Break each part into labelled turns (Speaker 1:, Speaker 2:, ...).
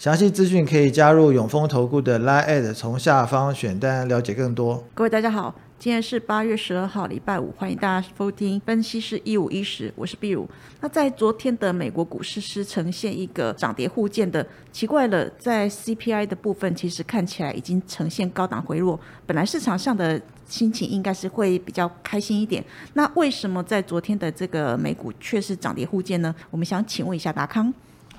Speaker 1: 详细资讯可以加入永丰投顾的 Line，从下方选单了解更多。
Speaker 2: 各位大家好，今天是八月十二号，礼拜五，欢迎大家收听分析师一五一十，我是碧如。那在昨天的美国股市是呈现一个涨跌互见的，奇怪了，在 CPI 的部分其实看起来已经呈现高档回落，本来市场上的心情应该是会比较开心一点。那为什么在昨天的这个美股却是涨跌互见呢？我们想请问一下达康。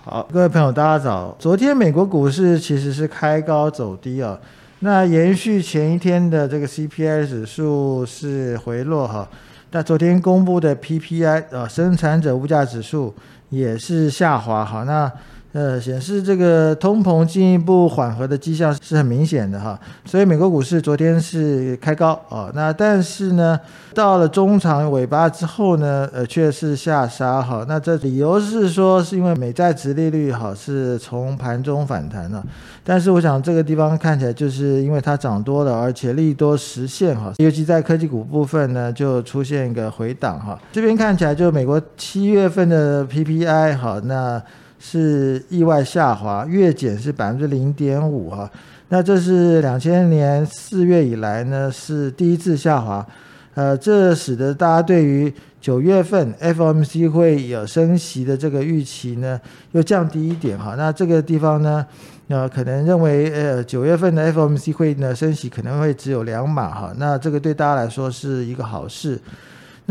Speaker 1: 好，各位朋友，大家早。昨天美国股市其实是开高走低啊，那延续前一天的这个 CPI 指数是回落哈，那昨天公布的 PPI 呃生产者物价指数也是下滑哈，那。呃，显示这个通膨进一步缓和的迹象是很明显的哈，所以美国股市昨天是开高啊，那但是呢，到了中长尾巴之后呢，呃，却是下杀哈，那这理由是说是因为美债值利率哈是从盘中反弹了，但是我想这个地方看起来就是因为它涨多了，而且利多实现哈，尤其在科技股部分呢就出现一个回档哈，这边看起来就美国七月份的 PPI 哈那。是意外下滑，月减是百分之零点五哈，那这是两千年四月以来呢是第一次下滑，呃，这使得大家对于九月份 FOMC 会有升息的这个预期呢又降低一点哈，那这个地方呢，呃，可能认为呃九月份的 FOMC 会呢升息可能会只有两码哈，那这个对大家来说是一个好事。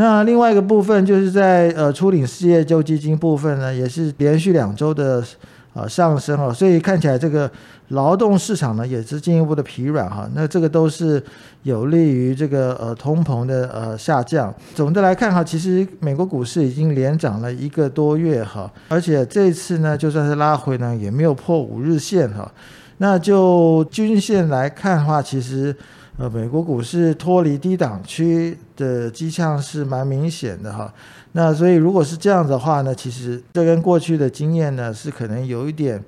Speaker 1: 那另外一个部分就是在呃初领失业救济金部分呢，也是连续两周的呃上升哦，所以看起来这个劳动市场呢也是进一步的疲软哈。那这个都是有利于这个呃通膨的呃下降。总的来看哈，其实美国股市已经连涨了一个多月哈，而且这次呢就算是拉回呢也没有破五日线哈。那就均线来看的话，其实。呃，美国股市脱离低档区的迹象是蛮明显的哈。那所以如果是这样的话呢，其实这跟过去的经验呢是可能有一点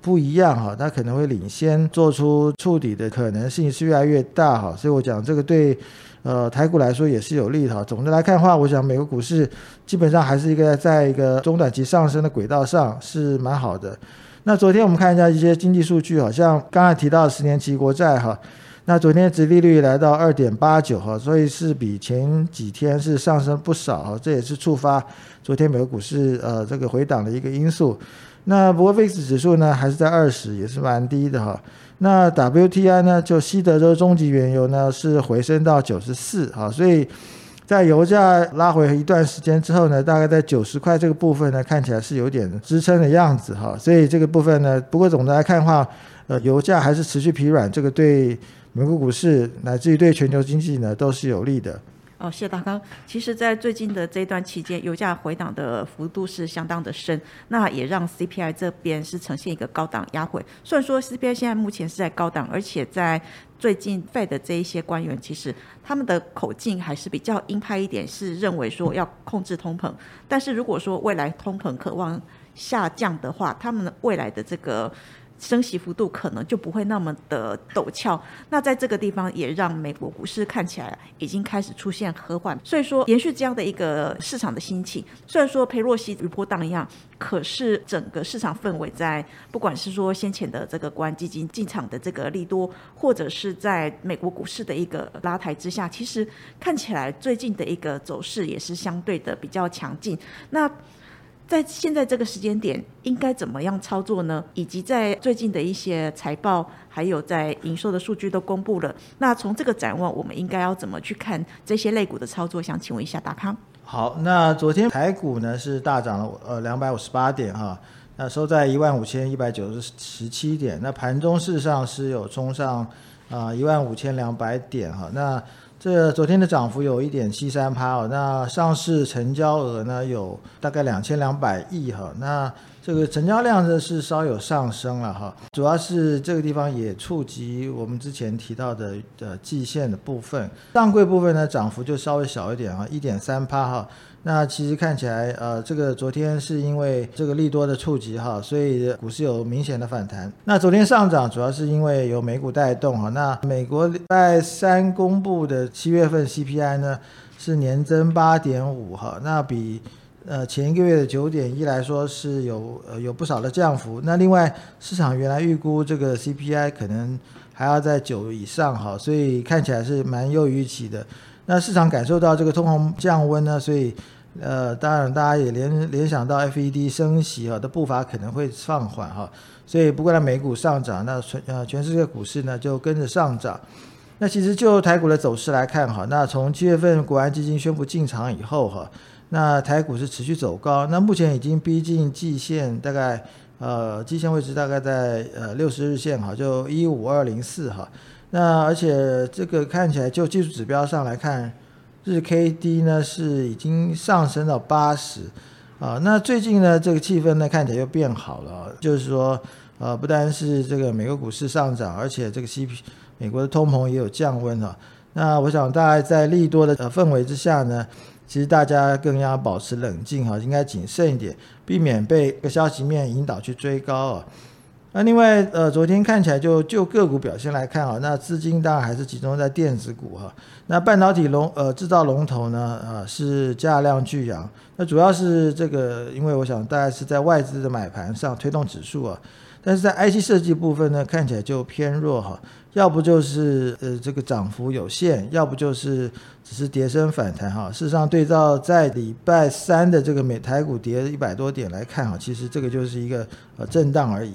Speaker 1: 不一样哈。它可能会领先做出触底的可能性是越来越大哈。所以我讲这个对呃台股来说也是有利的哈。总的来看的话，我想美国股市基本上还是一个在一个中短期上升的轨道上是蛮好的。那昨天我们看一下一些经济数据，好像刚才提到十年期国债哈。那昨天殖利率来到二点八九哈，所以是比前几天是上升不少哈，这也是触发昨天美国股市呃这个回档的一个因素。那不过 VIX 指数呢还是在二十，也是蛮低的哈。那 WTI 呢，就西德州终极原油呢是回升到九十四哈，所以在油价拉回一段时间之后呢，大概在九十块这个部分呢看起来是有点支撑的样子哈，所以这个部分呢，不过总的来看的话，呃，油价还是持续疲软，这个对。美国股市乃至于对全球经济呢都是有利的。
Speaker 2: 哦，谢大刚。其实，在最近的这段期间，油价回档的幅度是相当的深，那也让 CPI 这边是呈现一个高档压回。虽然说 CPI 现在目前是在高档，而且在最近 Fed 的这一些官员，其实他们的口径还是比较鹰派一点，是认为说要控制通膨。但是如果说未来通膨渴望下降的话，他们未来的这个升息幅度可能就不会那么的陡峭。那在这个地方也让美国股市看起来已经开始出现和缓。所以说，延续这样的一个市场的心情，虽然说裴洛西余波荡漾，可是整个市场氛围在不管是说先前的这个国安基金进场的这个利多，或者是在美国股市的一个拉抬之下，其实看起来最近的一个走势也是相对的比较强劲。那在现在这个时间点，应该怎么样操作呢？以及在最近的一些财报，还有在营收的数据都公布了，那从这个展望，我们应该要怎么去看这些类股的操作？想请问一下达康。
Speaker 1: 好，那昨天台股呢是大涨了呃两百五十八点哈，那收在一万五千一百九十十七点，那盘中事实上是有冲上啊一万五千两百点哈，那。这昨天的涨幅有一点七三趴哦，那上市成交额呢有大概两千两百亿哈，那这个成交量呢是稍有上升了哈，主要是这个地方也触及我们之前提到的的季线的部分，上柜部分呢涨幅就稍微小一点啊，一点三趴哈。那其实看起来，呃，这个昨天是因为这个利多的触及哈，所以股市有明显的反弹。那昨天上涨主要是因为有美股带动哈。那美国在三公布的七月份 CPI 呢是年增八点五哈，那比呃前一个月的九点一来说是有呃有不少的降幅。那另外市场原来预估这个 CPI 可能还要在九以上哈，所以看起来是蛮优于预期的。那市场感受到这个通膨降温呢，所以，呃，当然大家也联联想到 FED 升息哈的步伐可能会放缓哈，所以不过呢，美股上涨，那全呃全世界股市呢就跟着上涨。那其实就台股的走势来看哈，那从七月份国安基金宣布进场以后哈，那台股是持续走高，那目前已经逼近季线，大概呃季线位置大概在呃六十日线哈，就一五二零四哈。那而且这个看起来就技术指标上来看，日 K D 呢是已经上升到八十啊。那最近呢这个气氛呢看起来又变好了，就是说呃不单是这个美国股市上涨，而且这个 C P 美国的通膨也有降温了。那我想大概在利多的呃氛围之下呢，其实大家更要保持冷静哈，应该谨慎一点，避免被个消息面引导去追高啊。那另外，呃，昨天看起来就就个股表现来看啊，那资金当然还是集中在电子股哈。那半导体龙呃制造龙头呢，啊是价量巨扬。那主要是这个，因为我想大概是在外资的买盘上推动指数啊。但是在 IC 设计部分呢，看起来就偏弱哈。要不就是呃这个涨幅有限，要不就是只是跌升反弹哈。事实上，对照在礼拜三的这个美台股跌一百多点来看哈，其实这个就是一个呃震荡而已。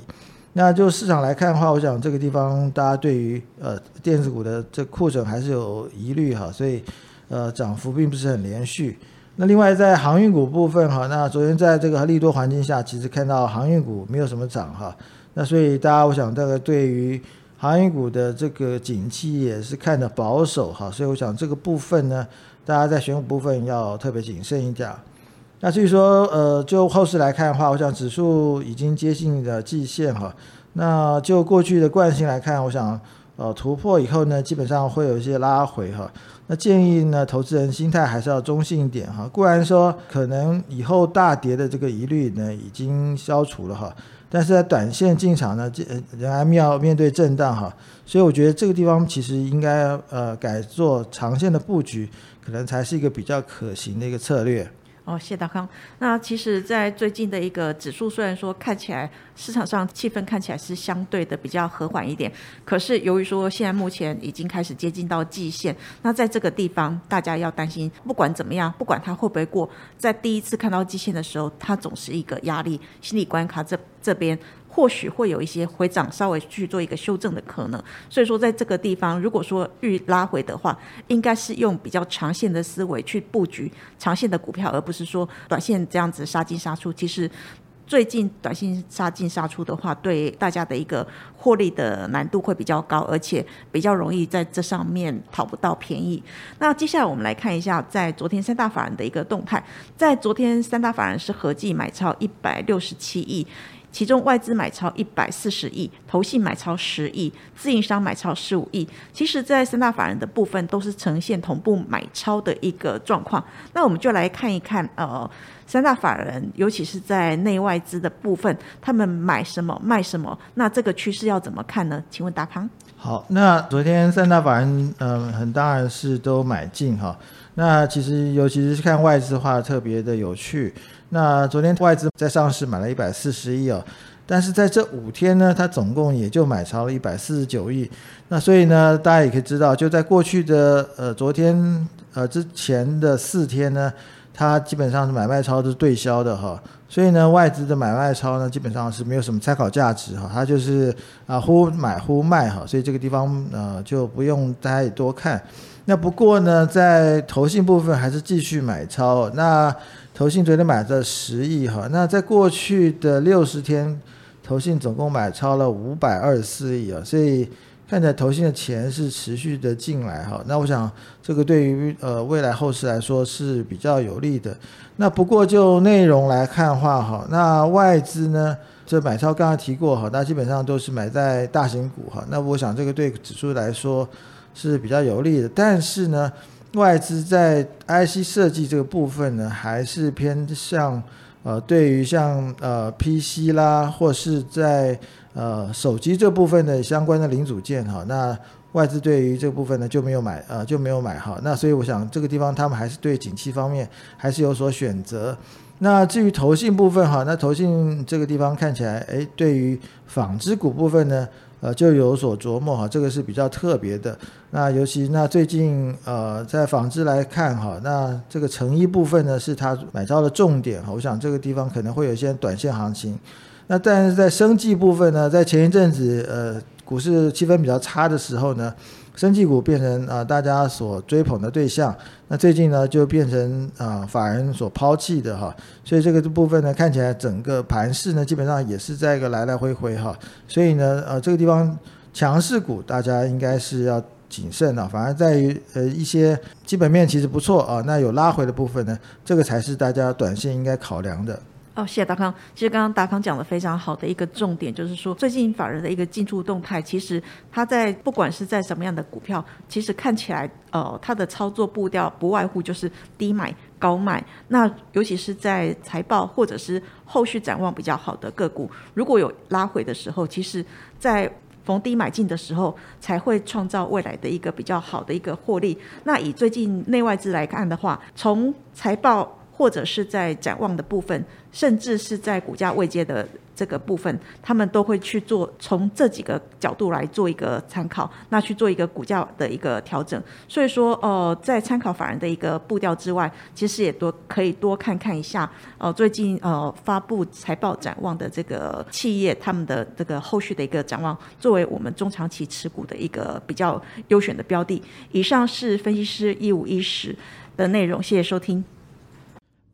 Speaker 1: 那就市场来看的话，我想这个地方大家对于呃电子股的这库存还是有疑虑哈，所以呃涨幅并不是很连续。那另外在航运股部分哈，那昨天在这个利多环境下，其实看到航运股没有什么涨哈，那所以大家我想这个对于航运股的这个景气也是看的保守哈，所以我想这个部分呢，大家在选股部分要特别谨慎一点。那至于说，呃，就后市来看的话，我想指数已经接近的季线哈。那就过去的惯性来看，我想，呃，突破以后呢，基本上会有一些拉回哈。那建议呢，投资人心态还是要中性一点哈。固然说，可能以后大跌的这个疑虑呢，已经消除了哈。但是在短线进场呢，这仍然要面对震荡哈。所以我觉得这个地方其实应该呃改做长线的布局，可能才是一个比较可行的一个策略。
Speaker 2: 哦，谢大康。那其实，在最近的一个指数，虽然说看起来市场上气氛看起来是相对的比较和缓一点，可是由于说现在目前已经开始接近到季线，那在这个地方大家要担心，不管怎么样，不管它会不会过，在第一次看到季线的时候，它总是一个压力心理关卡。这这边。或许会有一些回涨，稍微去做一个修正的可能。所以说，在这个地方，如果说遇拉回的话，应该是用比较长线的思维去布局长线的股票，而不是说短线这样子杀进杀出。其实最近短线杀进杀出的话，对大家的一个获利的难度会比较高，而且比较容易在这上面讨不到便宜。那接下来我们来看一下，在昨天三大法人的一个动态。在昨天三大法人是合计买超一百六十七亿。其中外资买超一百四十亿，投信买超十亿，自营商买超十五亿。其实，在三大法人的部分都是呈现同步买超的一个状况。那我们就来看一看，呃，三大法人，尤其是在内外资的部分，他们买什么卖什么，那这个趋势要怎么看呢？请问达康。
Speaker 1: 好，那昨天三大法人，嗯，很当然是都买进哈。那其实尤其是看外资的话，特别的有趣。那昨天外资在上市买了一百四十亿哦，但是在这五天呢，它总共也就买超了一百四十九亿。那所以呢，大家也可以知道，就在过去的呃昨天呃之前的四天呢，它基本上是买卖超是对销的哈。所以呢，外资的买卖超呢，基本上是没有什么参考价值哈，它就是啊忽买忽卖哈。所以这个地方呃就不用大家多看。那不过呢，在投信部分还是继续买超。那投信昨天买了十亿哈，那在过去的六十天，投信总共买超了五百二十四亿啊，所以看起来投信的钱是持续的进来哈。那我想这个对于呃未来后市来说是比较有利的。那不过就内容来看的话哈，那外资呢，这买超刚刚提过哈，那基本上都是买在大型股哈。那我想这个对指数来说是比较有利的，但是呢。外资在 IC 设计这个部分呢，还是偏向呃，对于像呃 PC 啦，或是在呃手机这部分的相关的零组件哈，那外资对于这部分呢就没有买呃就没有买哈，那所以我想这个地方他们还是对景气方面还是有所选择。那至于投信部分哈，那投信这个地方看起来，哎，对于纺织股部分呢。呃，就有所琢磨哈，这个是比较特别的。那尤其那最近呃，在纺织来看哈，那这个成衣部分呢，是它买到的重点哈。我想这个地方可能会有一些短线行情。那但是在生计部分呢，在前一阵子呃，股市气氛比较差的时候呢。生技股变成啊大家所追捧的对象，那最近呢就变成啊法人所抛弃的哈，所以这个部分呢看起来整个盘势呢基本上也是在一个来来回回哈，所以呢呃这个地方强势股大家应该是要谨慎啊，反而在于呃一些基本面其实不错啊，那有拉回的部分呢，这个才是大家短线应该考量的。
Speaker 2: 哦，谢谢达康。其实刚刚达康讲的非常好的一个重点，就是说最近法人的一个进出动态，其实他在不管是在什么样的股票，其实看起来，呃，他的操作步调不外乎就是低买高卖。那尤其是在财报或者是后续展望比较好的个股，如果有拉回的时候，其实在逢低买进的时候，才会创造未来的一个比较好的一个获利。那以最近内外资来看的话，从财报。或者是在展望的部分，甚至是在股价未接的这个部分，他们都会去做从这几个角度来做一个参考，那去做一个股价的一个调整。所以说，呃，在参考法人的一个步调之外，其实也多可以多看看一下，呃，最近呃发布财报展望的这个企业，他们的这个后续的一个展望，作为我们中长期持股的一个比较优选的标的。以上是分析师一五一十的内容，谢谢收听。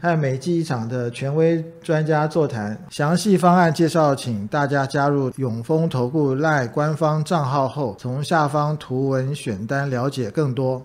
Speaker 1: 和美记一场的权威专家座谈。详细方案介绍，请大家加入永丰投顾赖官方账号后，从下方图文选单了解更多。